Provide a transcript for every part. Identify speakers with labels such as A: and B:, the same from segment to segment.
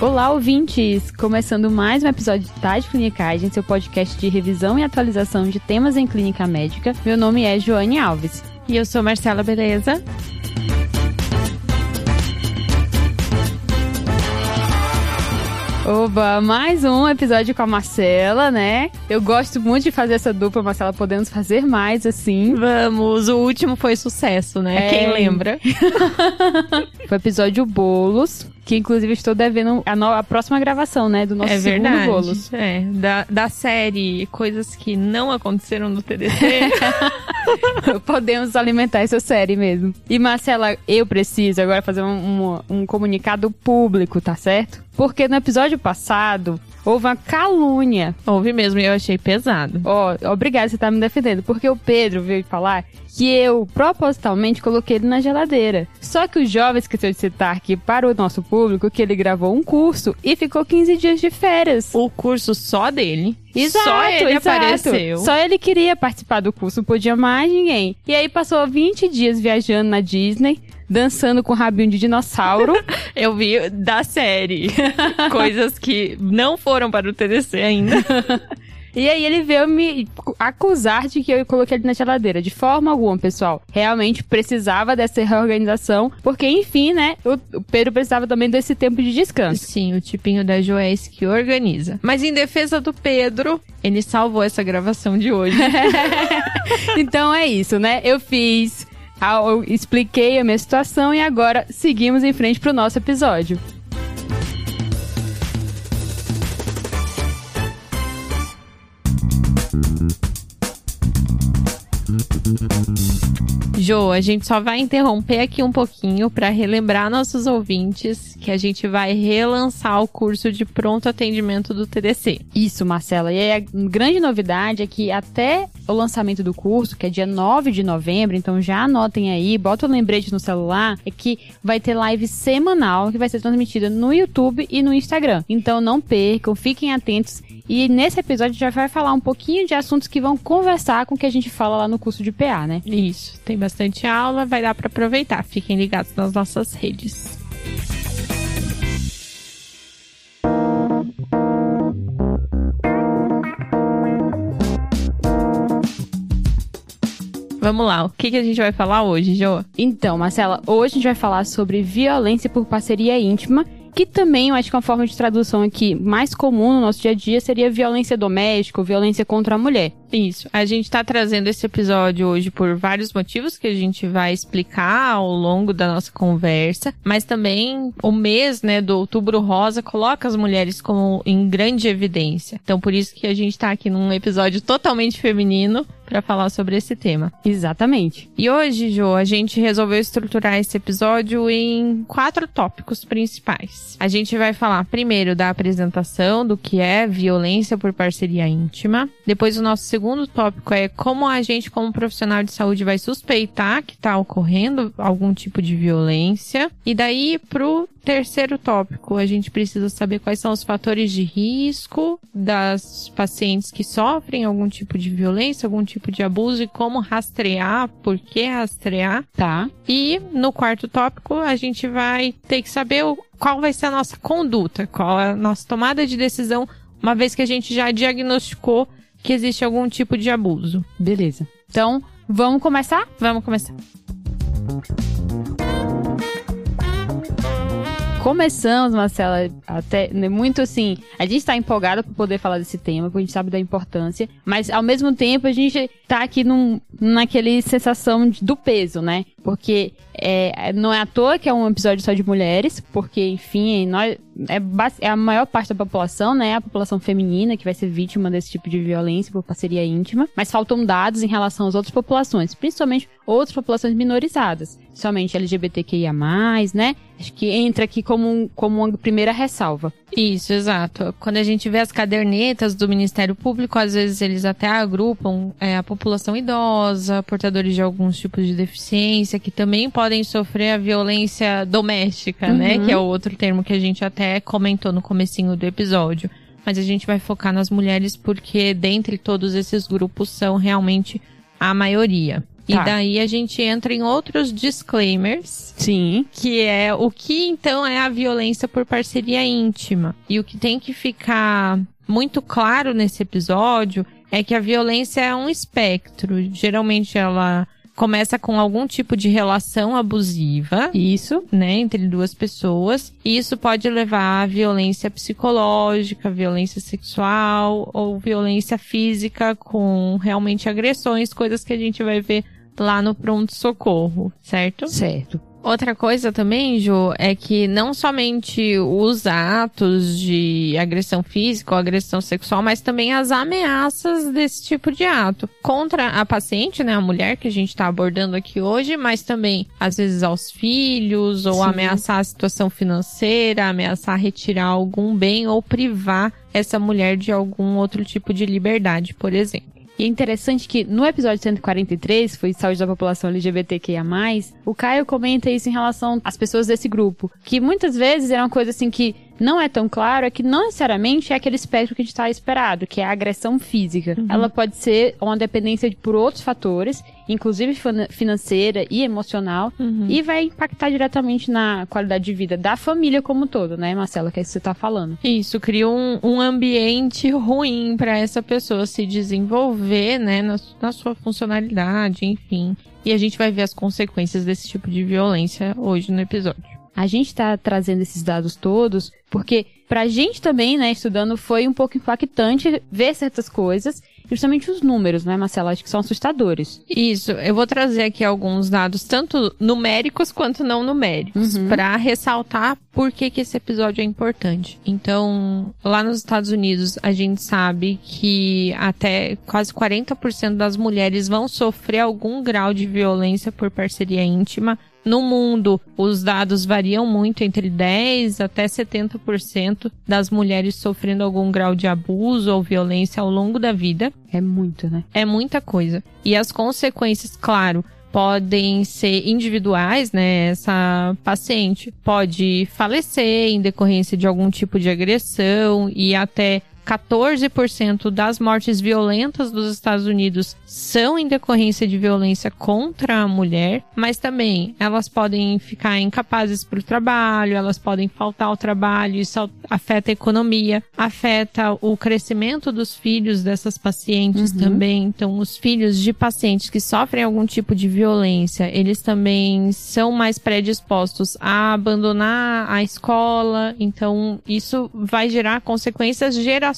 A: Olá, ouvintes! Começando mais um episódio de Tarde Clinicagem, seu podcast de revisão e atualização de temas em clínica médica. Meu nome é Joane Alves.
B: E eu sou Marcela Beleza.
A: Oba, mais um episódio com a Marcela, né? Eu gosto muito de fazer essa dupla, Marcela. Podemos fazer mais assim.
B: Vamos, o último foi sucesso, né?
A: É.
B: Quem lembra?
A: Foi o episódio Bolos, que inclusive estou devendo a, no- a próxima gravação, né? Do nosso
B: é
A: segundo
B: verdade.
A: Bolos.
B: É, da, da série Coisas que não aconteceram no TDC.
A: Podemos alimentar essa série mesmo. E Marcela, eu preciso agora fazer um, um- um comunicado público, tá certo? Porque no episódio passado houve uma calúnia.
B: Houve mesmo e eu achei pesado.
A: Ó, obrigada você tá me defendendo. Porque o Pedro veio falar que eu propositalmente coloquei ele na geladeira. Só que o jovem esqueceu de citar aqui para o nosso público que ele gravou um curso e ficou 15 dias de férias.
B: O curso só dele.
A: Exato,
B: só ele
A: exato.
B: apareceu.
A: Só ele queria participar do curso, não podia mais ninguém. E aí passou 20 dias viajando na Disney, dançando com rabinho de dinossauro.
B: Eu vi da série. Coisas que não foram para o TDC ainda.
A: e aí ele veio me acusar de que eu coloquei ele na geladeira. De forma alguma, pessoal. Realmente precisava dessa reorganização, porque enfim, né, o Pedro precisava também desse tempo de descanso.
B: Sim, o tipinho da Joés que organiza. Mas em defesa do Pedro, ele salvou essa gravação de hoje.
A: então é isso, né? Eu fiz, eu expliquei a minha situação e agora seguimos em frente pro nosso episódio.
B: Jo, a gente só vai interromper aqui um pouquinho para relembrar nossos ouvintes que a gente vai relançar o curso de pronto atendimento do TDC.
A: Isso, Marcela. E a grande novidade é que até o lançamento do curso, que é dia 9 de novembro, então já anotem aí, bota o lembrete no celular, é que vai ter live semanal que vai ser transmitida no YouTube e no Instagram. Então não percam, fiquem atentos. E nesse episódio já vai falar um pouquinho de assuntos que vão conversar com o que a gente fala lá no curso de PA, né?
B: Isso, tem bastante aula, vai dar para aproveitar. Fiquem ligados nas nossas redes. Vamos lá, o que, que a gente vai falar hoje, Jo?
A: Então, Marcela, hoje a gente vai falar sobre violência por parceria íntima, que também eu acho que é uma forma de tradução aqui mais comum no nosso dia a dia seria violência doméstica violência contra a mulher.
B: Isso. A gente tá trazendo esse episódio hoje por vários motivos que a gente vai explicar ao longo da nossa conversa, mas também o mês, né, do Outubro Rosa coloca as mulheres como em grande evidência. Então por isso que a gente tá aqui num episódio totalmente feminino para falar sobre esse tema.
A: Exatamente.
B: E hoje, Jo, a gente resolveu estruturar esse episódio em quatro tópicos principais. A gente vai falar primeiro da apresentação do que é violência por parceria íntima. Depois, o nosso segundo tópico é como a gente, como profissional de saúde, vai suspeitar que está ocorrendo algum tipo de violência. E daí, pro terceiro tópico, a gente precisa saber quais são os fatores de risco das pacientes que sofrem algum tipo de violência, algum tipo de abuso e como rastrear, por que rastrear.
A: Tá.
B: E no quarto tópico, a gente vai ter que saber qual vai ser a nossa conduta, qual é a nossa tomada de decisão, uma vez que a gente já diagnosticou que existe algum tipo de abuso.
A: Beleza. Então, vamos começar?
B: Vamos começar.
A: Começamos, Marcela, até né, muito assim. A gente tá empolgada por poder falar desse tema, porque a gente sabe da importância, mas ao mesmo tempo a gente tá aqui num, naquele sensação de- do peso, né? Porque é, não é à toa que é um episódio só de mulheres, porque, enfim, nós, é, bas- é a maior parte da população, né? A população feminina que vai ser vítima desse tipo de violência por parceria íntima. Mas faltam dados em relação às outras populações, principalmente outras populações minorizadas. Somente LGBTQIA, né? Acho que entra aqui como, um- como uma primeira ressalva.
B: Isso, exato. Quando a gente vê as cadernetas do Ministério Público, às vezes eles até agrupam é, a população idosa, portadores de alguns tipos de deficiência, que também podem sofrer a violência doméstica, né?
A: Uhum.
B: Que é o outro termo que a gente até comentou no comecinho do episódio. Mas a gente vai focar nas mulheres porque dentre todos esses grupos são realmente a maioria. E
A: Tá.
B: daí a gente entra em outros disclaimers,
A: Sim.
B: que é o que então é a violência por parceria íntima. E o que tem que ficar muito claro nesse episódio é que a violência é um espectro. Geralmente ela começa com algum tipo de relação abusiva.
A: Isso.
B: Né, entre duas pessoas. E isso pode levar a violência psicológica, violência sexual ou violência física com realmente agressões, coisas que a gente vai ver lá no pronto-socorro, certo?
A: Certo.
B: Outra coisa também, Ju, é que não somente os atos de agressão física ou agressão sexual, mas também as ameaças desse tipo de ato contra a paciente, né, a mulher que a gente está abordando aqui hoje, mas também às vezes aos filhos ou
A: Sim.
B: ameaçar a situação financeira, ameaçar retirar algum bem ou privar essa mulher de algum outro tipo de liberdade, por exemplo.
A: E é interessante que no episódio 143, foi Saúde da População LGBTQIA+, o Caio comenta isso em relação às pessoas desse grupo. Que muitas vezes era uma coisa assim que não é tão claro, é que não necessariamente é aquele espectro que a gente está esperado, que é a agressão física. Ela pode ser uma dependência de- por outros fatores, inclusive fina- financeira e emocional, e vai impactar diretamente na qualidade de vida da família como um todo, né, Marcela, que é isso que você tá falando.
B: Isso, cria um, um ambiente ruim para essa pessoa se desenvolver, né, na, na sua funcionalidade, enfim. E a gente vai ver as consequências desse tipo de violência hoje no episódio.
A: A gente tá trazendo esses dados todos porque pra gente também, né, estudando, foi um pouco impactante ver certas coisas, justamente os números, né, Marcela, acho que são assustadores.
B: Isso, eu vou trazer aqui alguns dados, tanto numéricos quanto não numéricos,
A: Uhum.
B: para ressaltar por que, que esse episódio é importante. Então, lá nos Estados Unidos, a gente sabe que até quase 40% das mulheres vão sofrer algum grau de violência por parceria íntima. No mundo, os dados variam muito entre 10 até 70% das mulheres sofrendo algum grau de abuso ou violência ao longo da vida.
A: É muito, né?
B: É muita coisa. E as consequências, claro, podem ser individuais, né? Essa paciente pode falecer em decorrência de algum tipo de agressão e até 14% das mortes violentas dos Estados Unidos são em decorrência de violência contra a mulher, mas também elas podem ficar incapazes para o trabalho, elas podem faltar ao trabalho, isso afeta a economia, afeta o crescimento dos filhos dessas pacientes
A: Uhum.
B: também. Então, os filhos de pacientes que sofrem algum tipo de violência, eles também são mais predispostos a abandonar a escola. Então, isso vai gerar consequências geracionais.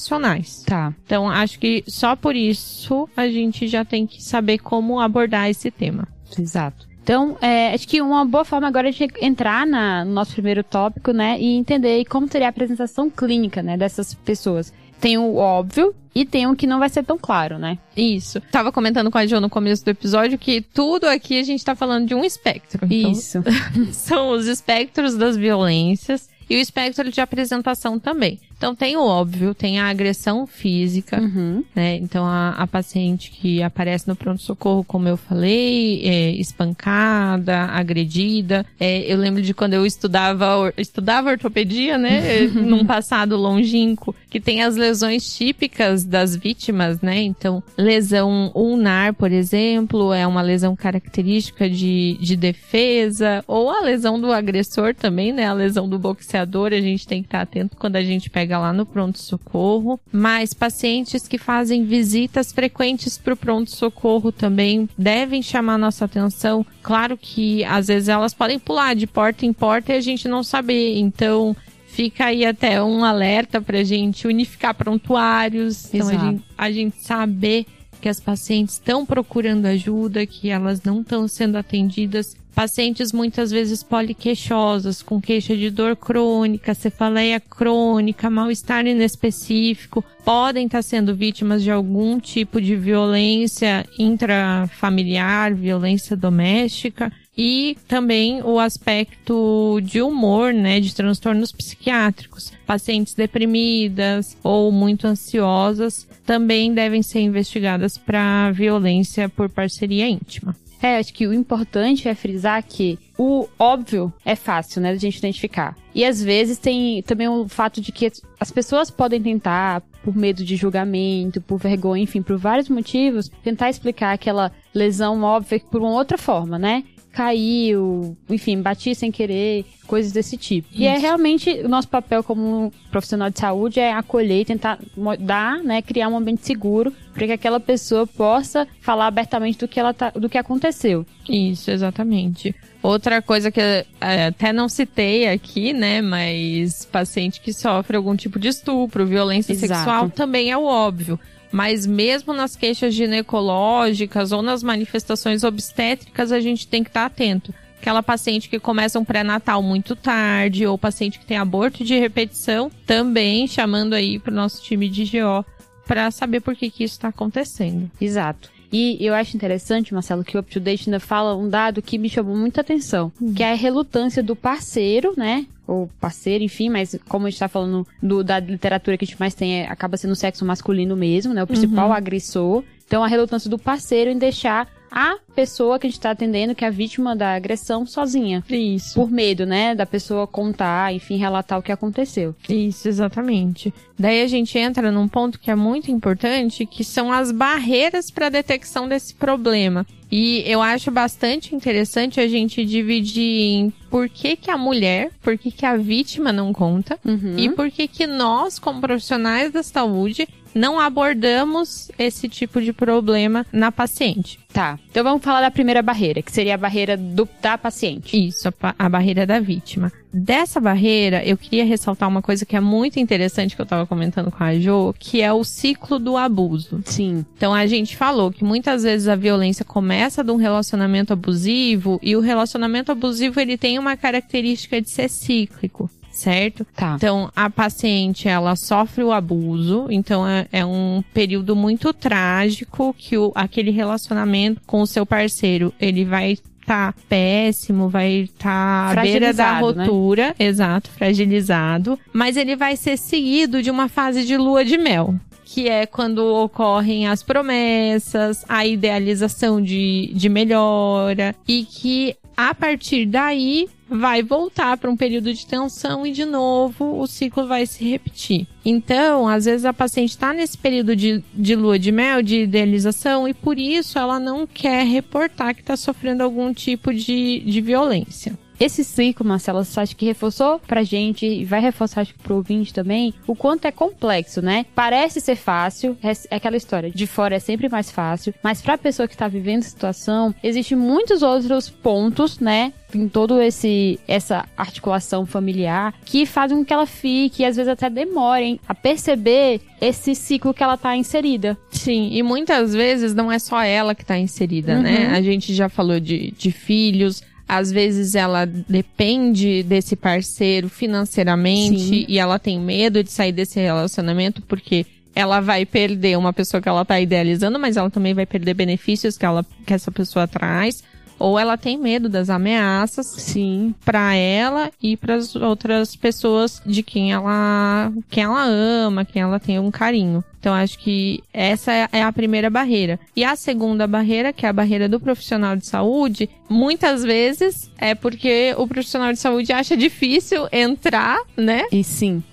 A: Tá.
B: Então, acho que só por isso a gente já tem que saber como abordar esse tema.
A: Exato. Então, é, acho que uma boa forma agora é gente entrar na- no nosso primeiro tópico, né, e entender como seria a apresentação clínica, né, dessas pessoas. Tem o óbvio e tem o que não vai ser tão claro, né?
B: Isso. Tava comentando com a Jo no começo do episódio que tudo aqui a gente tá falando de um espectro. Então,
A: Isso.
B: são os espectros das violências e o espectro de apresentação também. Então tem o óbvio, tem a agressão física,
A: Uhum.
B: né? Então a, a paciente que aparece no pronto-socorro, como eu falei, é espancada, agredida. É, eu lembro de quando eu estudava, estudava ortopedia, né? Num passado longínquo, que tem as lesões típicas das vítimas, né? Então, lesão ulnar, por exemplo, é uma lesão característica de, de defesa, ou a lesão do agressor também, né? A lesão do boxeador, a gente tem que estar atento quando a gente pega lá no pronto-socorro. Mas pacientes que fazem visitas frequentes para o pronto-socorro também devem chamar nossa atenção. Claro que às vezes elas podem pular de porta em porta e a gente não saber. Então, fica aí até um alerta pra gente unificar prontuários. Então, a gente, a gente saber que as pacientes estão procurando ajuda, que elas não estão sendo atendidas. Pacientes muitas vezes poliqueixosas, com queixa de dor crônica, cefaleia crônica, mal-estar inespecífico, podem estar sendo vítimas de algum tipo de violência intrafamiliar, violência doméstica. E também o aspecto de humor, né, de transtornos psiquiátricos. Pacientes deprimidas ou muito ansiosas também devem ser investigadas para violência por parceria íntima.
A: É, acho que o importante é frisar que o óbvio é fácil, né, da gente identificar. E às vezes tem também o fato de que as pessoas podem tentar por medo de julgamento, por vergonha, enfim, por vários motivos, tentar explicar aquela lesão óbvia por uma outra forma, né? Caiu, enfim, bati sem querer, coisas desse tipo. Isso. E é realmente o nosso papel como profissional de saúde é acolher e tentar dar, né, criar um ambiente seguro para que aquela pessoa possa falar abertamente do que ela tá, do que aconteceu.
B: Isso, exatamente. Outra coisa que é, até não citei aqui, né, mas paciente que sofre algum tipo de estupro, violência Exato. sexual também é o óbvio mas mesmo nas queixas ginecológicas ou nas manifestações obstétricas, a gente tem que estar atento. Aquela paciente que começa um pré-natal muito tarde, ou paciente que tem aborto de repetição, também chamando aí para o nosso time de GO para saber por que, que isso está acontecendo.
A: Exato. E eu acho interessante, Marcelo, que o UpToDate ainda fala um dado que me chamou muita atenção, hum. que é a relutância do parceiro, né? Ou parceiro, enfim, mas como a gente tá falando do, da literatura que a gente mais tem, é, acaba sendo o sexo masculino mesmo, né? O principal uhum. agressor. Então, a relutância do parceiro em deixar a pessoa que a gente está atendendo, que é a vítima da agressão, sozinha.
B: Isso.
A: Por medo, né? Da pessoa contar, enfim, relatar o que aconteceu.
B: Isso, exatamente. Daí a gente entra num ponto que é muito importante, que são as barreiras para a detecção desse problema. E eu acho bastante interessante a gente dividir em por que, que a mulher, por que, que a vítima não conta uhum. e por que, que nós, como profissionais da saúde, não abordamos esse tipo de problema na paciente.
A: Tá. Então vamos falar da primeira barreira, que seria a barreira do, da paciente.
B: Isso, a, a barreira da vítima. Dessa barreira, eu queria ressaltar uma coisa que é muito interessante que eu estava comentando com a Jo, que é o ciclo do abuso.
A: Sim.
B: Então a gente falou que muitas vezes a violência começa de um relacionamento abusivo e o relacionamento abusivo ele tem uma característica de ser cíclico certo?
A: Tá.
B: Então, a paciente, ela sofre o abuso, então é, é um período muito trágico que o, aquele relacionamento com o seu parceiro, ele vai tá péssimo, vai estar tá à beira da rotura, né? exato, fragilizado, mas ele vai ser seguido de uma fase de lua de mel que é quando ocorrem as promessas, a idealização de, de melhora, e que a partir daí vai voltar para um período de tensão e de novo o ciclo vai se repetir. Então, às vezes a paciente está nesse período de, de lua de mel, de idealização, e por isso ela não quer reportar que está sofrendo algum tipo de, de violência.
A: Esse ciclo, Marcela, você acha que reforçou pra gente e vai reforçar acho pro ouvinte também o quanto é complexo, né? Parece ser fácil, é, é aquela história, de fora é sempre mais fácil, mas pra pessoa que tá vivendo a situação, existem muitos outros pontos, né? em todo esse essa articulação familiar que fazem com que ela fique e às vezes até demorem a perceber esse ciclo que ela tá inserida.
B: Sim, e muitas vezes não é só ela que tá inserida, né? uhum. né? A gente já falou de, de filhos, às vezes ela depende desse parceiro financeiramente Sim. e ela tem medo de sair desse relacionamento porque ela vai perder uma pessoa que ela tá idealizando, mas ela também vai perder benefícios que ela que essa pessoa traz ou ela tem medo das ameaças,
A: sim,
B: para ela e para as outras pessoas de quem ela, quem ela ama, quem ela tem um carinho. Então acho que essa é a primeira barreira. E a segunda barreira, que é a barreira do profissional de saúde, muitas vezes é porque o profissional de saúde acha difícil entrar, né?
A: E sim.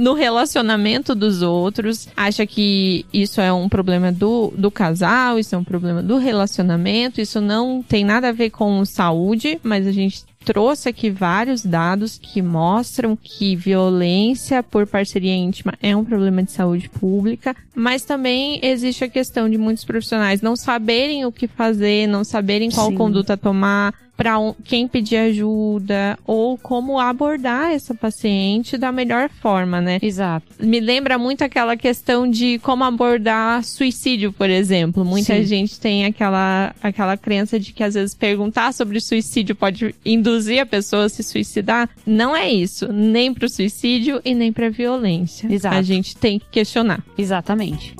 B: No relacionamento dos outros, acha que isso é um problema do, do casal, isso é um problema do relacionamento, isso não tem nada a ver com saúde, mas a gente trouxe aqui vários dados que mostram que violência por parceria íntima é um problema de saúde pública, mas também existe a questão de muitos profissionais não saberem o que fazer, não saberem qual Sim. conduta tomar, para quem pedir ajuda ou como abordar essa paciente da melhor forma, né?
A: Exato.
B: Me lembra muito aquela questão de como abordar suicídio, por exemplo. Muita Sim. gente tem aquela, aquela crença de que às vezes perguntar sobre suicídio pode induzir a pessoa a se suicidar. Não é isso, nem para o suicídio e nem para violência.
A: Exato.
B: A gente tem que questionar.
A: Exatamente.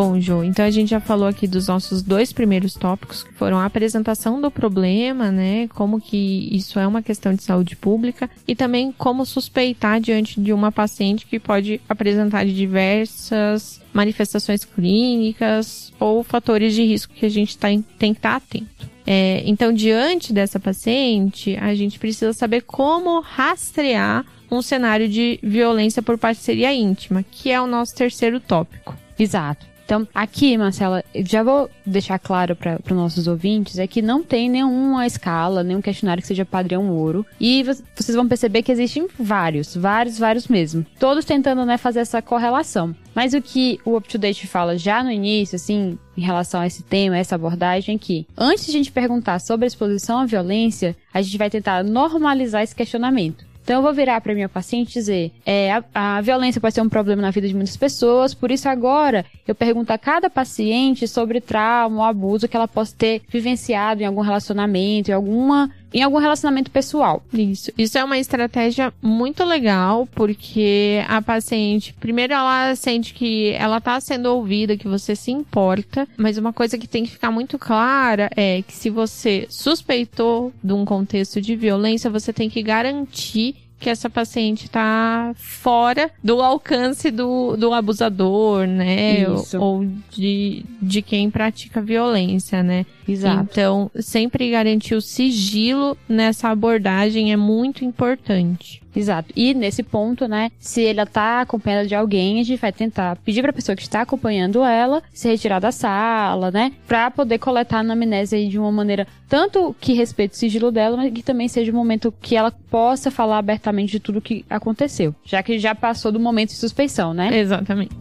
B: Bom, Jo, então a gente já falou aqui dos nossos dois primeiros tópicos, que foram a apresentação do problema, né? Como que isso é uma questão de saúde pública e também como suspeitar diante de uma paciente que pode apresentar diversas manifestações clínicas ou fatores de risco que a gente tá, tem que estar tá atento. É, então, diante dessa paciente, a gente precisa saber como rastrear um cenário de violência por parceria íntima, que é o nosso terceiro tópico.
A: Exato. Então, aqui, Marcela, já vou deixar claro para os nossos ouvintes, é que não tem nenhuma escala, nenhum questionário que seja padrão ouro. E vocês vão perceber que existem vários, vários, vários mesmo. Todos tentando, né, fazer essa correlação. Mas o que o UpToDate fala já no início, assim, em relação a esse tema, essa abordagem, é que antes de a gente perguntar sobre a exposição à violência, a gente vai tentar normalizar esse questionamento. Então eu vou virar para minha paciente e dizer: é, a, a, violência pode ser um problema na vida de muitas pessoas, por isso agora eu pergunto a cada paciente sobre trauma ou abuso que ela possa ter vivenciado em algum relacionamento, em alguma em algum relacionamento pessoal.
B: Isso. Isso é uma estratégia muito legal, porque a paciente, primeiro ela sente que ela tá sendo ouvida, que você se importa, mas uma coisa que tem que ficar muito clara é que se você suspeitou de um contexto de violência, você tem que garantir que essa paciente está fora do alcance do, do abusador, né?
A: Isso.
B: Ou de, de quem pratica violência, né?
A: Exato.
B: Então, sempre garantir o sigilo nessa abordagem é muito importante.
A: Exato. E nesse ponto, né, se ela tá acompanhada de alguém, a gente vai tentar pedir pra pessoa que está acompanhando ela se retirar da sala, né, pra poder coletar a anamnese aí de uma maneira tanto que respeite o sigilo dela, mas que também seja um momento que ela possa falar abertamente de tudo o que aconteceu, já que já passou do momento de suspeição, né?
B: Exatamente.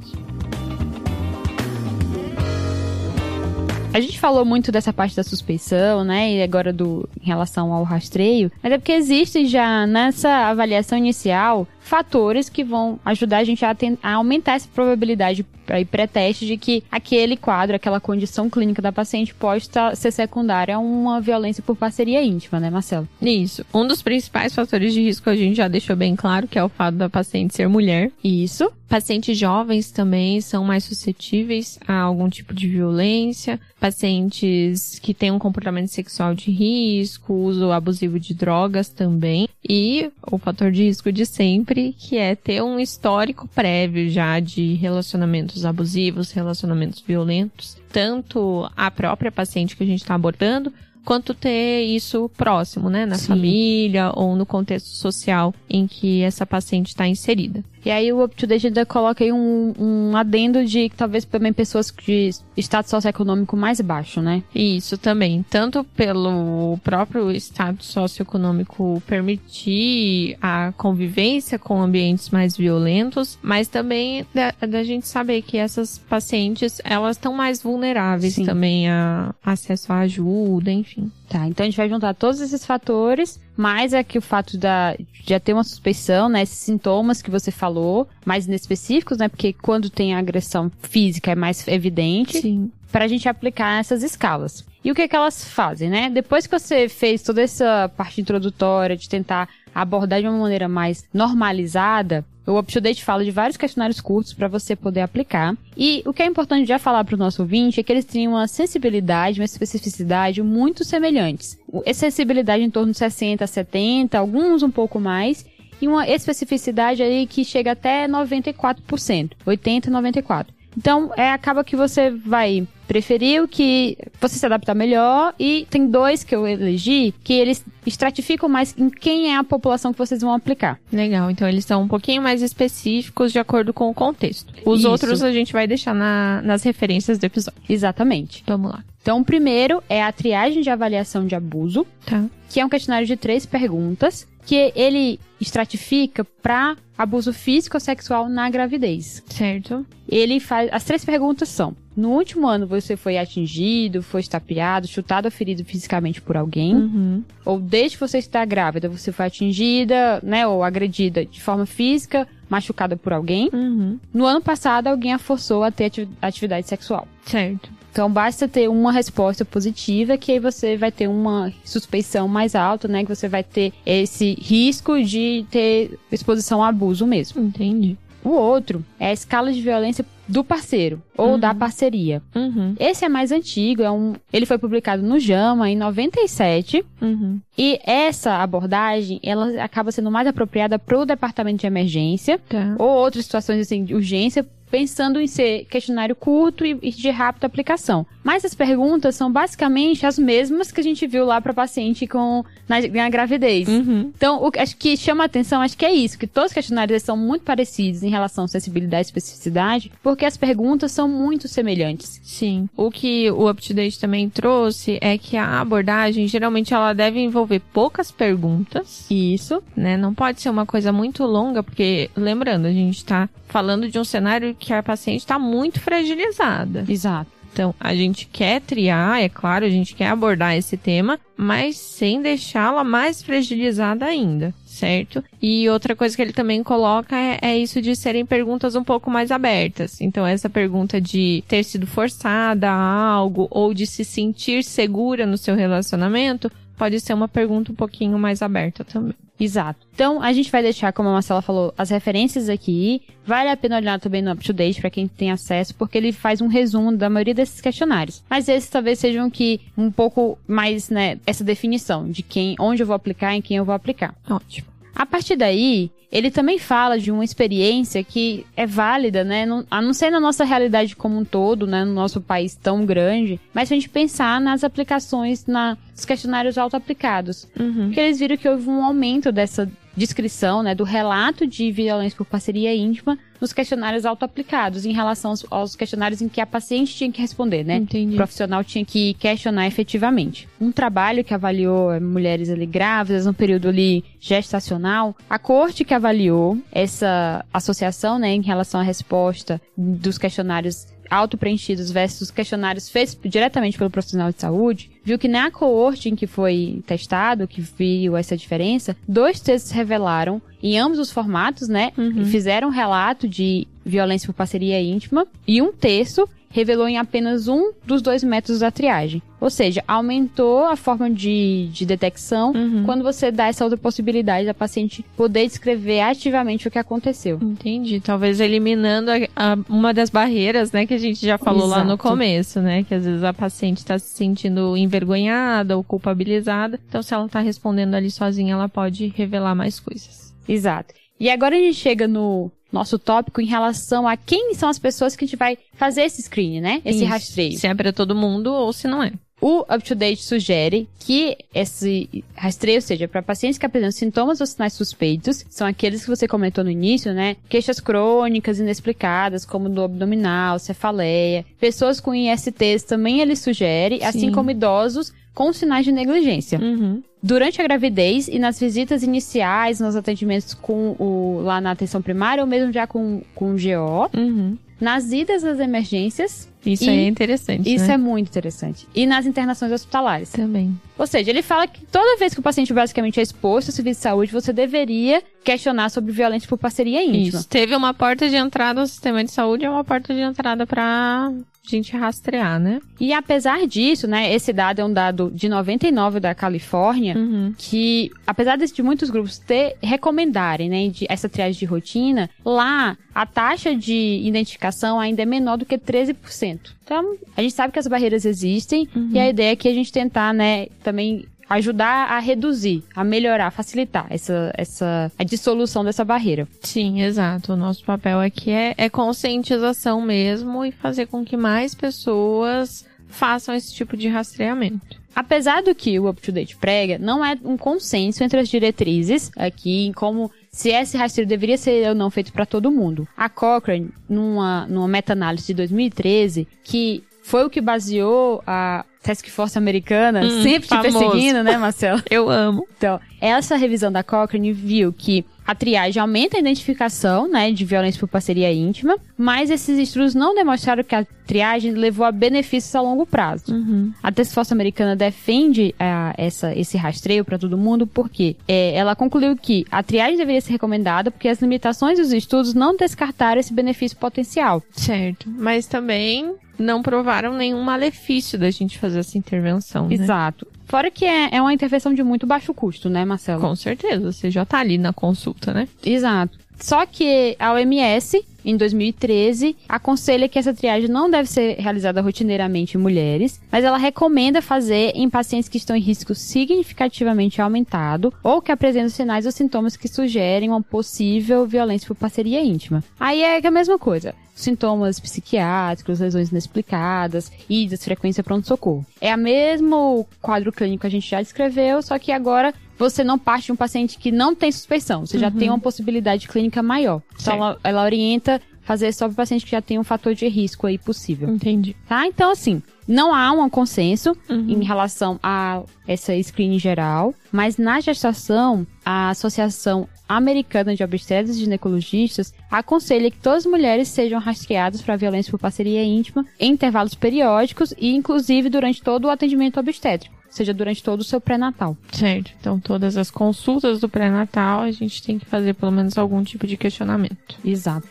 A: A gente falou muito dessa parte da suspeição, né? E agora do em relação ao rastreio, mas é porque existe já nessa avaliação inicial fatores que vão ajudar a gente a, a aumentar essa probabilidade e pré-teste de que aquele quadro, aquela condição clínica da paciente pode ser secundária a uma violência por parceria íntima, né, Marcelo?
B: Isso. Um dos principais fatores de risco a gente já deixou bem claro, que é o fato da paciente ser mulher.
A: Isso.
B: Pacientes jovens também são mais suscetíveis a algum tipo de violência. Pacientes que têm um comportamento sexual de risco, uso abusivo de drogas também. E o fator de risco de sempre, que é ter um histórico prévio já de relacionamentos abusivos, relacionamentos violentos. Tanto a própria paciente que a gente está abordando, quanto ter isso próximo, né? Na
A: Sim.
B: família ou no contexto social em que essa paciente está inserida.
A: E aí o UpToDate ainda coloca aí um, um adendo de talvez também pessoas de status socioeconômico mais baixo, né?
B: Isso também, tanto pelo próprio estado socioeconômico permitir a convivência com ambientes mais violentos, mas também da, da gente saber que essas pacientes, elas estão mais vulneráveis
A: Sim.
B: também a acesso à ajuda, enfim.
A: Tá, então a gente vai juntar todos esses fatores, mais é que o fato da, de já ter uma suspeição, né? Esses sintomas que você falou, mais inespecíficos, né? Porque quando tem a agressão física é mais evidente.
B: Sim.
A: Para a gente aplicar essas escalas. E o que, que elas fazem, né? Depois que você fez toda essa parte introdutória de tentar abordar de uma maneira mais normalizada, o UpToDate fala de vários questionários curtos para você poder aplicar. E o que é importante já falar para o nosso ouvinte é que eles têm uma sensibilidade, uma especificidade muito semelhantes. Essa sensibilidade em torno de 60 a 70, alguns um pouco mais, e uma especificidade aí que chega até 94%, 80 e 94. Então, é, acaba que você vai preferir o que você se adaptar melhor e tem dois que eu elegi que eles estratificam mais em quem é a população que vocês vão aplicar.
B: Legal, então eles são um pouquinho mais específicos de acordo com o contexto. Os
A: Isso.
B: outros a gente vai deixar na- nas referências do episódio.
A: Exatamente.
B: Vamos lá.
A: Então, o primeiro é a triagem de avaliação de abuso,
B: Tá.
A: que é um questionário de três perguntas, que ele estratifica para abuso físico ou sexual na gravidez.
B: Certo.
A: Ele faz. As três perguntas são: no último ano você foi atingido, foi estapeado, chutado ou ferido fisicamente por alguém?
B: Uhum.
A: Ou desde que você está grávida, você foi atingida, né, ou agredida de forma física, machucada por alguém?
B: Uhum.
A: No ano passado, alguém a forçou a ter ati- atividade sexual.
B: Certo.
A: Então basta ter uma resposta positiva que aí você vai ter uma suspeição mais alta, né? Que você vai ter esse risco de ter exposição a abuso mesmo.
B: Entendi.
A: O outro é a escala de violência do parceiro ou
B: Uhum.
A: da parceria.
B: Uhum.
A: Esse é mais antigo, é um, ele foi publicado no JAMA em 97
B: Uhum.
A: e essa abordagem ela acaba sendo mais apropriada para o departamento de emergência
B: Tá.
A: ou outras situações assim de urgência, pensando em ser questionário curto e, e de rápida aplicação. Mas as perguntas são basicamente as mesmas que a gente viu lá para paciente com na, na gravidez.
B: Uhum.
A: Então, o que acho que chama atenção, acho que é isso, que todos os questionários são muito parecidos em relação à sensibilidade e especificidade, porque as perguntas são muito semelhantes.
B: Sim. O que o UpToDate também trouxe é que a abordagem, geralmente, ela deve envolver poucas perguntas.
A: Isso.
B: Né? Não pode ser uma coisa muito longa, porque, lembrando, a gente tá falando de um cenário que a paciente está muito fragilizada.
A: Exato.
B: Então, a gente quer triar, é claro, a gente quer abordar esse tema, mas sem deixá-la mais fragilizada ainda, certo? E outra coisa que ele também coloca é, é, isso de serem perguntas um pouco mais abertas. Então, essa pergunta de ter sido forçada a algo ou de se sentir segura no seu relacionamento pode ser uma pergunta um pouquinho mais aberta também.
A: Exato. Então, a gente vai deixar, como a Marcela falou, as referências aqui. Vale a pena olhar também no UpToDate para quem tem acesso, porque ele faz um resumo da maioria desses questionários. Mas esses talvez sejam que um pouco mais, né, essa definição de quem, onde eu vou aplicar e em quem eu vou aplicar.
B: Ótimo.
A: A partir daí, ele também fala de uma experiência que é válida, né? A não ser na nossa realidade como um todo, né? No nosso país tão grande, mas a gente pensar nas aplicações, na, nos questionários auto-aplicados.
B: Uhum.
A: Porque eles viram que houve um aumento dessa descrição, né, do relato de violência por parceria íntima nos questionários auto-aplicados em relação aos, aos, questionários em que a paciente tinha que responder, né?
B: Entendi.
A: O profissional tinha que questionar efetivamente. Um trabalho que avaliou mulheres ali grávidas no período ali gestacional, a corte que avaliou essa associação, né, em relação à resposta dos questionários auto-preenchidos versus questionários feitos diretamente pelo profissional de saúde, viu que na coorte em que foi testado, que viu essa diferença, dois textos revelaram, em ambos os formatos, né,
B: uhum.
A: fizeram relato de violência por parceria íntima, e um texto revelou em apenas um dos dois métodos da triagem. Ou seja, aumentou a forma de, de detecção
B: uhum.
A: quando você dá essa outra possibilidade da paciente poder descrever ativamente o que aconteceu.
B: Entendi. Talvez eliminando a, a, uma das barreiras, né, que a gente já falou
A: Exato.
B: lá no começo, né? Que às vezes a paciente está se sentindo envergonhada ou culpabilizada. Então, se ela está respondendo ali sozinha, ela pode revelar mais coisas.
A: Exato. E agora a gente chega no nosso tópico em relação a quem são as pessoas que a gente vai fazer esse screen, né? Esse
B: Isso.
A: rastreio.
B: Se é para todo mundo ou se não é.
A: O UpToDate sugere que esse rastreio seja para pacientes que apresentam sintomas ou sinais suspeitos, são aqueles que você comentou no início, né? Queixas crônicas inexplicadas, como do abdominal, cefaleia. Pessoas com ISTs também ele sugere, assim
B: Sim.
A: como idosos com sinais de negligência.
B: Uhum.
A: Durante a gravidez e nas visitas iniciais, nos atendimentos com o, lá na atenção primária ou mesmo já com, com o GO,
B: Uhum.
A: Nas idas às emergências,
B: Isso
A: E
B: aí é interessante.
A: isso
B: né?
A: é muito interessante, e nas internações hospitalares.
B: também.
A: Ou seja, ele fala que toda vez que o paciente basicamente é exposto ao serviço de saúde, você deveria questionar sobre violência por parceria íntima.
B: Isso. Teve uma porta de entrada no sistema de saúde e uma porta de entrada pra gente rastrear, né?
A: E apesar disso, né, esse dado é um dado de 99 da Califórnia,
B: Uhum.
A: que apesar de, de muitos grupos ter recomendarem, né, de, essa triagem de rotina, lá a taxa de identificação ainda é menor do que 13%. Então, a gente sabe que as barreiras existem
B: Uhum.
A: e a ideia é que a gente tentar, né, também ajudar a reduzir, a melhorar, facilitar essa, essa a dissolução dessa barreira.
B: Sim, exato. O nosso papel aqui é, é conscientização mesmo e fazer com que mais pessoas façam esse tipo de rastreamento.
A: Apesar do que o UpToDate prega, não é um consenso entre as diretrizes aqui em como se esse rastreio deveria ser ou não feito para todo mundo. A Cochrane, numa, numa meta-análise de 2013, que foi o que baseou a Task Force americana,
B: Hum,
A: sempre te
B: famoso.
A: perseguindo, né, Marcelo?
B: Eu amo.
A: Então, essa revisão da Cochrane viu que a triagem aumenta a identificação, né, de violência por parceria íntima, mas esses estudos não demonstraram que a triagem levou a benefícios a longo prazo.
B: Uhum.
A: A Task Force americana defende ah, essa, esse rastreio para todo mundo porque é, ela concluiu que a triagem deveria ser recomendada porque as limitações dos estudos não descartaram esse benefício potencial.
B: Certo. Mas também não provaram nenhum malefício da gente fazer essa intervenção, né?
A: Exato. Fora que é, é uma intervenção de muito baixo custo, né, Marcelo?
B: Com certeza. Você já tá ali na consulta, né?
A: Exato. Só que a OMS, em 2013, aconselha que essa triagem não deve ser realizada rotineiramente em mulheres, mas ela recomenda fazer em pacientes que estão em risco significativamente aumentado ou que apresentam sinais ou sintomas que sugerem uma possível violência por parceria íntima. Aí é a mesma coisa. Sintomas psiquiátricos, lesões inexplicadas, idas, frequência pronto-socorro. É o mesmo quadro clínico que a gente já descreveu, só que agora você não parte de um paciente que não tem suspeição, você uhum. já tem uma possibilidade clínica maior. Então ela, ela orienta fazer só para paciente que já tem um fator de risco aí possível.
B: Entendi.
A: Tá? Então, assim, não há um consenso uhum. em relação a essa screening geral, mas na gestação, a Associação Americana de Obstetras e Ginecologistas aconselha que todas as mulheres sejam rastreadas para violência por parceria íntima em intervalos periódicos e, inclusive, durante todo o atendimento obstétrico seja durante todo o seu pré-natal.
B: Certo. Então, todas as consultas do pré-natal, a gente tem que fazer pelo menos algum tipo de questionamento.
A: Exato.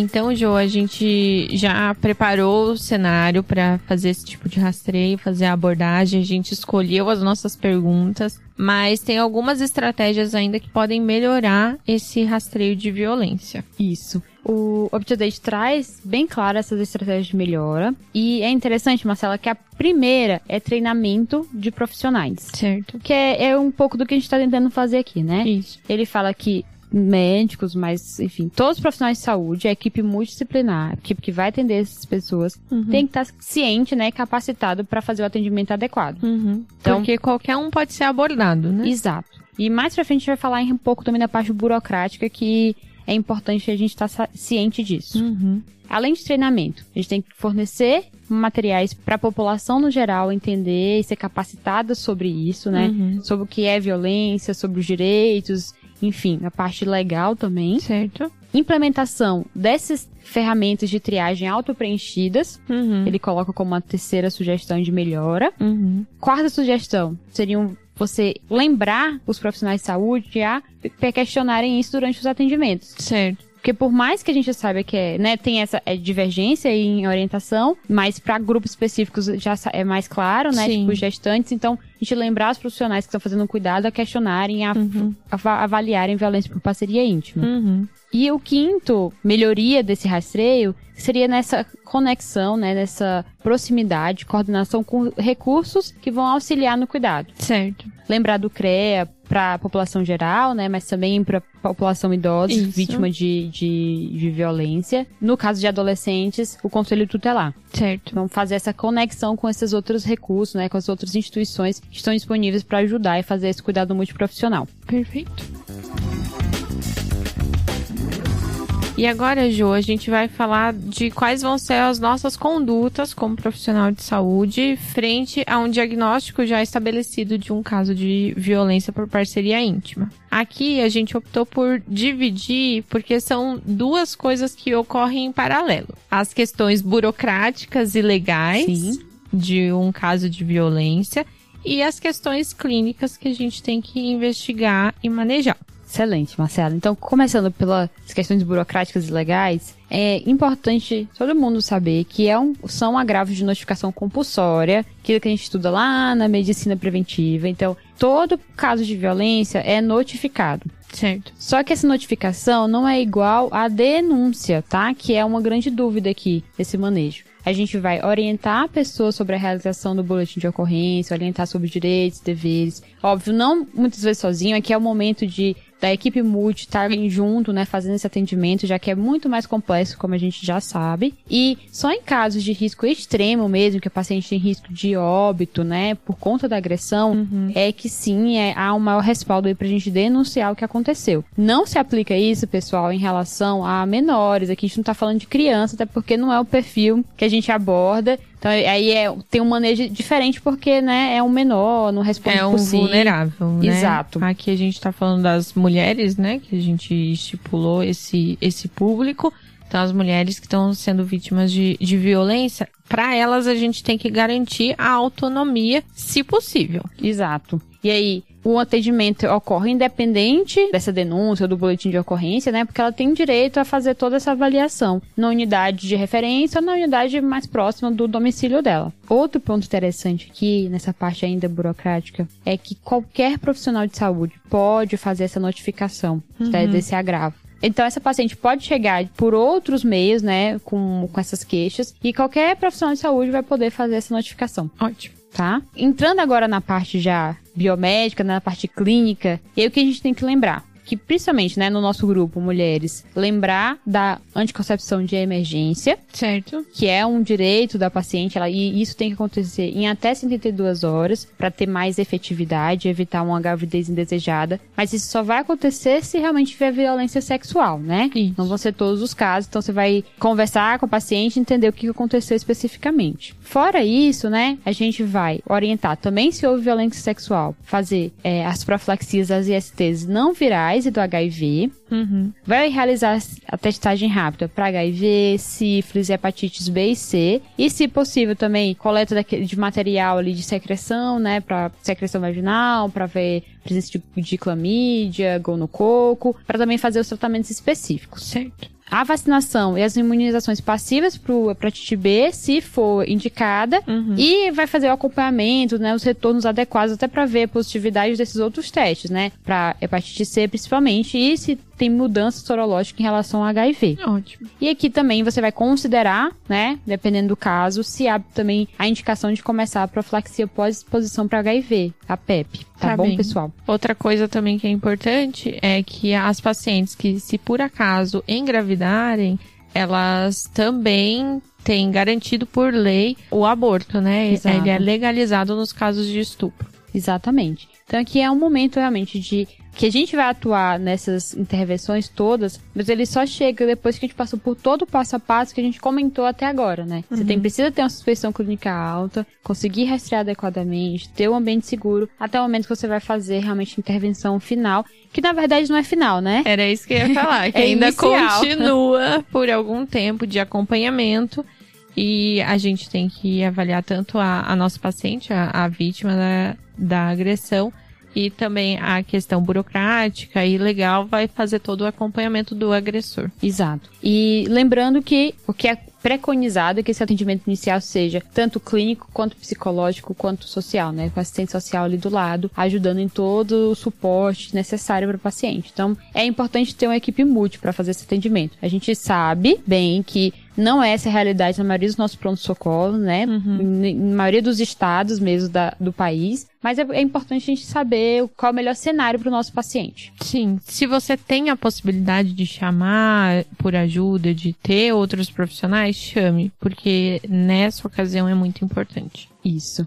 B: Então, Jo, a gente já preparou o cenário para fazer esse tipo de rastreio, fazer a abordagem, a gente escolheu as nossas perguntas, mas tem algumas estratégias ainda que podem melhorar esse rastreio de violência.
A: Isso. O UpToDate traz bem claro essas estratégias de melhora. E é interessante, Marcela, que a primeira é treinamento de profissionais.
B: Certo.
A: Que é, é um pouco do que a gente está tentando fazer aqui, né?
B: Isso.
A: Ele fala que médicos, mas, enfim, todos os profissionais de saúde, a equipe multidisciplinar, a equipe que vai atender essas pessoas, uhum. tem que estar ciente, né, capacitado para fazer o atendimento adequado.
B: Uhum. Então, Porque qualquer um pode ser abordado, né?
A: Exato. E mais pra frente a gente vai falar um pouco também da parte burocrática que é importante a gente estar ciente disso.
B: Uhum.
A: Além de treinamento, a gente tem que fornecer materiais para a população no geral entender e ser capacitada sobre isso, né?
B: Uhum.
A: Sobre o que é violência, sobre os direitos enfim, a parte legal também.
B: Certo.
A: Implementação dessas ferramentas de triagem auto-preenchidas.
B: Uhum.
A: Ele coloca como uma terceira sugestão de melhora.
B: Uhum.
A: Quarta sugestão seriam você lembrar os profissionais de saúde a questionarem isso durante os atendimentos.
B: Certo.
A: Porque por mais que a gente saiba que é, né, tem essa é, divergência em orientação, mas para grupos específicos já é mais claro, né?
B: Sim.
A: Tipo gestantes, então a gente lembrar os profissionais que estão fazendo cuidado a questionarem, a,
B: uhum.
A: a avaliarem violência por parceria íntima.
B: Uhum.
A: E o quinto, melhoria desse rastreio, seria nessa conexão, né, nessa proximidade, coordenação com recursos que vão auxiliar no cuidado.
B: Certo.
A: Lembrar do CREA para a população geral, né, mas também para a população idosa
B: Isso.
A: vítima de, de, de, violência. No caso de adolescentes, o conselho tutelar.
B: Certo.
A: Vamos fazer essa conexão com esses outros recursos, né, com as outras instituições que estão disponíveis para ajudar e fazer esse cuidado multiprofissional.
B: Perfeito. E agora, Jo, a gente vai falar de quais vão ser as nossas condutas como profissional de saúde frente a um diagnóstico já estabelecido de um caso de violência por parceria íntima. Aqui a gente optou por dividir porque são duas coisas que ocorrem em paralelo: as questões burocráticas e legais
A: Sim.
B: de um caso de violência e as questões clínicas que a gente tem que investigar e manejar.
A: Excelente, Marcelo. Então, começando pelas questões burocráticas e legais, é importante todo mundo saber que é um, são agravos de notificação compulsória, aquilo que a gente estuda lá na medicina preventiva. Então, todo caso de violência é notificado.
B: Certo.
A: Só que essa notificação não é igual à denúncia, tá? Que é uma grande dúvida aqui, esse manejo. A gente vai orientar a pessoa sobre a realização do boletim de ocorrência, orientar sobre direitos, deveres. Óbvio, não muitas vezes sozinho, aqui é o momento de da equipe multi estarem junto, né, fazendo esse atendimento, já que é muito mais complexo, como a gente já sabe. E só em casos de risco extremo mesmo, que o paciente tem risco de óbito, né, por conta da agressão,
B: uhum.
A: é que sim, é, há um maior respaldo aí pra gente denunciar o que aconteceu. Não se aplica isso, pessoal, em relação a menores. Aqui a gente não tá falando de criança, até porque não é o perfil que a gente aborda. Então aí é, tem um manejo diferente porque, né, é um menor, não responde
B: É um vulnerável, né?
A: Exato.
B: Aqui a gente tá falando das mulheres, né, que a gente estipulou esse, esse público. Então, as mulheres que estão sendo vítimas de, de violência, para elas a gente tem que garantir a autonomia, se possível.
A: Exato. E aí, o atendimento ocorre independente dessa denúncia ou do boletim de ocorrência, né? Porque ela tem direito a fazer toda essa avaliação na unidade de referência ou na unidade mais próxima do domicílio dela. Outro ponto interessante aqui, nessa parte ainda burocrática, é que qualquer profissional de saúde pode fazer essa notificação
B: Uhum.
A: né, desse agravo. Então, essa paciente pode chegar por outros meios, né, com, com essas queixas, e qualquer profissional de saúde vai poder fazer essa notificação
B: Ótimo.
A: tá? Entrando agora na parte já biomédica, na parte clínica, e aí o que a gente tem que lembrar? Que principalmente, né, no nosso grupo, mulheres, lembrar da anticoncepção de emergência,
B: Certo.
A: que é um direito da paciente, ela, e isso tem que acontecer em até 72 horas para ter mais efetividade, evitar uma gravidez indesejada. Mas isso só vai acontecer se realmente tiver violência sexual, né?
B: Isso.
A: Não vão ser todos os casos, então você vai conversar com o paciente e entender o que aconteceu especificamente. Fora isso, né, a gente vai orientar também se houve violência sexual, fazer é, as profilaxias das ISTs não virais e do HIV,
B: Uhum.
A: vai realizar a testagem rápida para HIV, sífilis, hepatites B e C e, se possível, também coleta daquele- de material ali de secreção, né, para secreção vaginal, para ver presença de, de clamídia, gonococo, para também fazer os tratamentos específicos.
B: Certo.
A: A vacinação e as imunizações passivas para hepatite B, se for indicada,
B: Uhum.
A: e vai fazer o acompanhamento, né, os retornos adequados até para ver a positividade desses outros testes, né, para hepatite C principalmente, e se tem mudança sorológica em relação ao HIV.
B: Ótimo.
A: E aqui também você vai considerar, né, dependendo do caso, se há também a indicação de começar a profilaxia pós-exposição para HIV, a PEP. Tá,
B: Tá
A: bom,
B: bem.
A: pessoal?
B: Outra coisa também que é importante é que as pacientes que, se por acaso engravidarem, elas também têm garantido por lei o aborto, né?
A: Exato.
B: Ele é legalizado nos casos de estupro.
A: Exatamente. Então aqui é um momento realmente de que a gente vai atuar nessas intervenções todas, mas ele só chega depois que a gente passou por todo o passo a passo que a gente comentou até agora, né? Você tem, precisa ter uma suspeição clínica alta, conseguir rastrear adequadamente, ter um ambiente seguro, até o momento que você vai fazer realmente intervenção final, que na verdade não é final, né?
B: Era isso que eu ia falar, que
A: É
B: ainda
A: inicial.
B: continua por algum tempo de acompanhamento. E a gente tem que avaliar tanto a, a nossa paciente, a, a vítima da, da agressão, e também a questão burocrática e legal vai fazer todo o acompanhamento do agressor.
A: Exato. E lembrando que o que é preconizado é que esse atendimento inicial seja tanto clínico, quanto psicológico, quanto social, né? Com assistente social ali do lado, ajudando em todo o suporte necessário para o paciente. Então, é importante ter uma equipe multi para fazer esse atendimento. A gente sabe bem que não é essa a realidade na maioria dos nossos pronto-socorro, né? Em- Na maioria dos estados mesmo da- do país. Mas é, é importante a gente saber qual é o melhor cenário para o nosso paciente.
B: Sim, se você tem a possibilidade de chamar por ajuda, de ter outros profissionais, chame, porque nessa ocasião é muito importante.
A: Isso.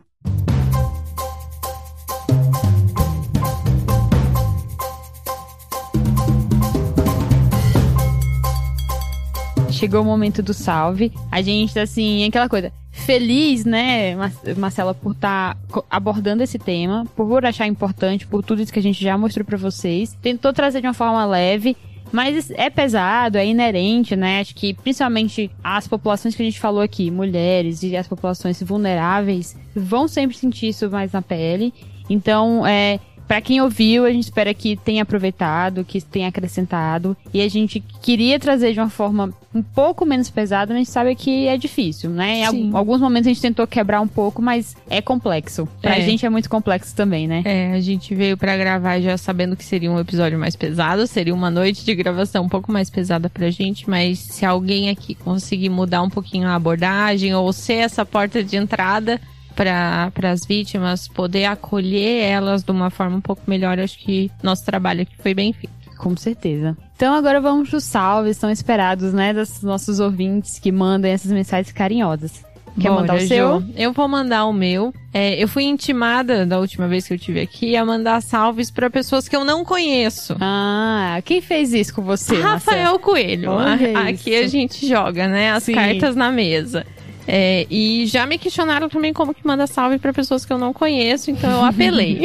A: Chegou o momento do salve. A gente, assim, aquela coisa. Feliz, né, Mar- Marcela, por estar abordando esse tema, por achar importante, por tudo isso que a gente já mostrou pra vocês. Tentou trazer de uma forma leve, mas é pesado, é inerente, né? Acho que principalmente as populações que a gente falou aqui, mulheres e as populações vulneráveis, vão sempre sentir isso mais na pele. Então, é. Pra quem ouviu, a gente espera que tenha aproveitado, que tenha acrescentado. E a gente queria trazer de uma forma um pouco menos pesada, mas a gente sabe que é difícil, né? Em alguns momentos a gente tentou quebrar um pouco, mas é complexo. Pra
B: É.
A: gente é muito complexo também, né?
B: É, a gente veio pra gravar já sabendo que seria um episódio mais pesado, seria uma noite de gravação um pouco mais pesada pra gente, mas se alguém aqui conseguir mudar um pouquinho a abordagem ou ser essa porta de entrada para as vítimas, poder acolher elas de uma forma um pouco melhor, acho que nosso trabalho aqui foi bem feito.
A: Com certeza. Então agora vamos pros salves, são esperados, né, dos nossos ouvintes que mandem essas mensagens carinhosas. Quer
B: Bora,
A: mandar o seu?
B: Eu vou mandar o meu. É, eu fui intimada da última vez que eu tive aqui a mandar salves pra pessoas que eu não conheço.
A: Ah, quem fez isso com você?
B: Rafael Coelho.
A: Olha
B: A- Aqui a gente joga, né? As
A: Sim.
B: cartas na mesa. É, e já me questionaram também como que manda salve pra pessoas que eu não conheço, então eu apelei.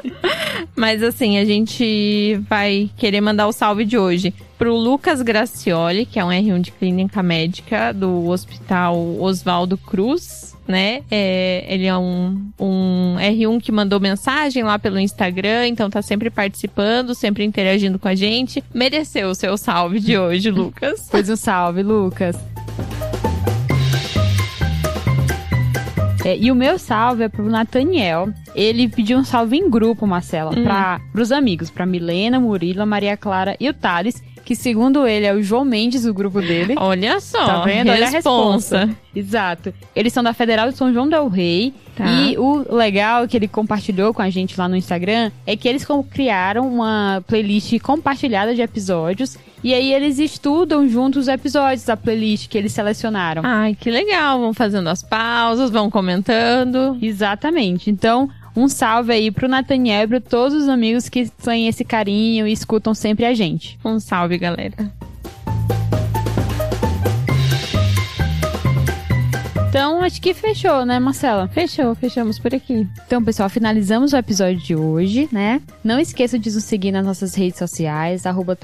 B: Mas assim, a gente vai querer mandar o salve de hoje pro Lucas Gracioli, que é um R1 de clínica médica do Hospital Oswaldo Cruz. Né? É, ele é um, um R1 que mandou mensagem lá pelo Instagram, então tá sempre participando, sempre interagindo com a gente. Mereceu o seu salve de hoje, Lucas.
A: Pois um salve, Lucas. É, e o meu salve é pro Nathaniel. Ele pediu um salve em grupo, Marcela,
B: Hum.
A: para pros amigos, pra Milena, Murilo, Maria Clara e o Thales, que segundo ele é o João Mendes, o grupo dele.
B: Olha só,
A: Tá vendo? Olha a
B: responsa.
A: Exato. Eles são da Federal de São João del Rei.
B: Tá.
A: E o legal que ele compartilhou com a gente lá no Instagram é que eles criaram uma playlist compartilhada de episódios. E aí eles estudam juntos os episódios da playlist que eles selecionaram.
B: Ai, que legal. Vão fazendo as pausas, vão comentando.
A: Exatamente. Então, um salve aí pro Nathaniel e pra todos os amigos que têm esse carinho e escutam sempre a gente.
B: Um salve, galera.
A: Então, acho que fechou, né, Marcela?
B: Fechou, fechamos por aqui.
A: Então, pessoal, finalizamos o episódio de hoje, né? Não esqueça de nos seguir nas nossas redes sociais, arroba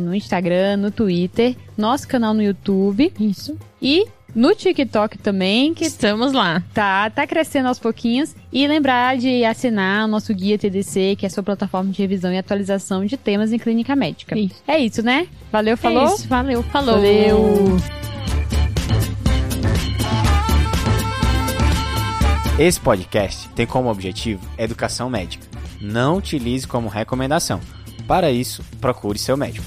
A: no Instagram, no Twitter, nosso canal no YouTube
B: Isso.
A: e no TikTok também, que
B: Estamos lá.
A: tá, tá crescendo aos pouquinhos. E lembrar de assinar o nosso guia TDC, que é a sua plataforma de revisão e atualização de temas em clínica médica.
B: Isso.
A: É isso, né? Valeu, falou?
B: É isso, valeu, falou.
A: Valeu!
C: Esse podcast tem como objetivo educação médica. Não utilize como recomendação. Para isso, procure seu médico.